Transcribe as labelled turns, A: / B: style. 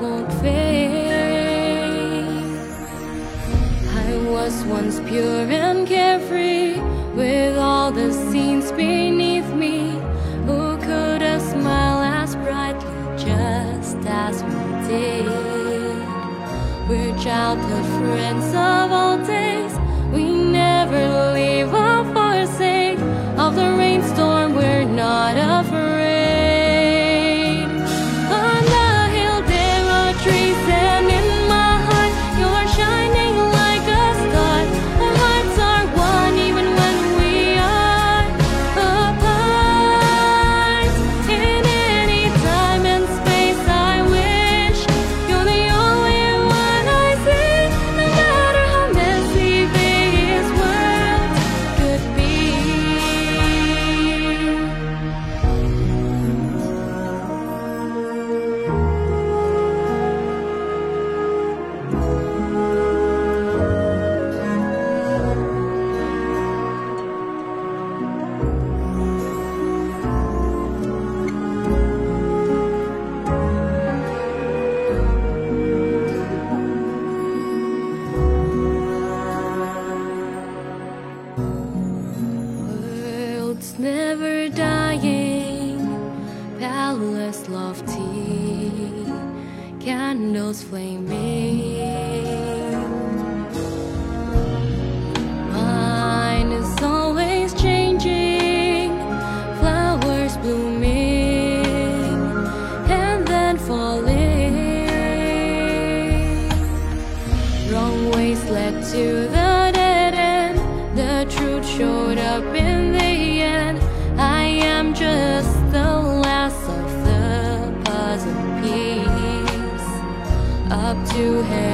A: won't fade. I was once pure and carefree, with all the scenes beneath me. Who could have smiled as brightly just as we did? We're childhood friends of all days. Palace lofty, candles flaming. to him.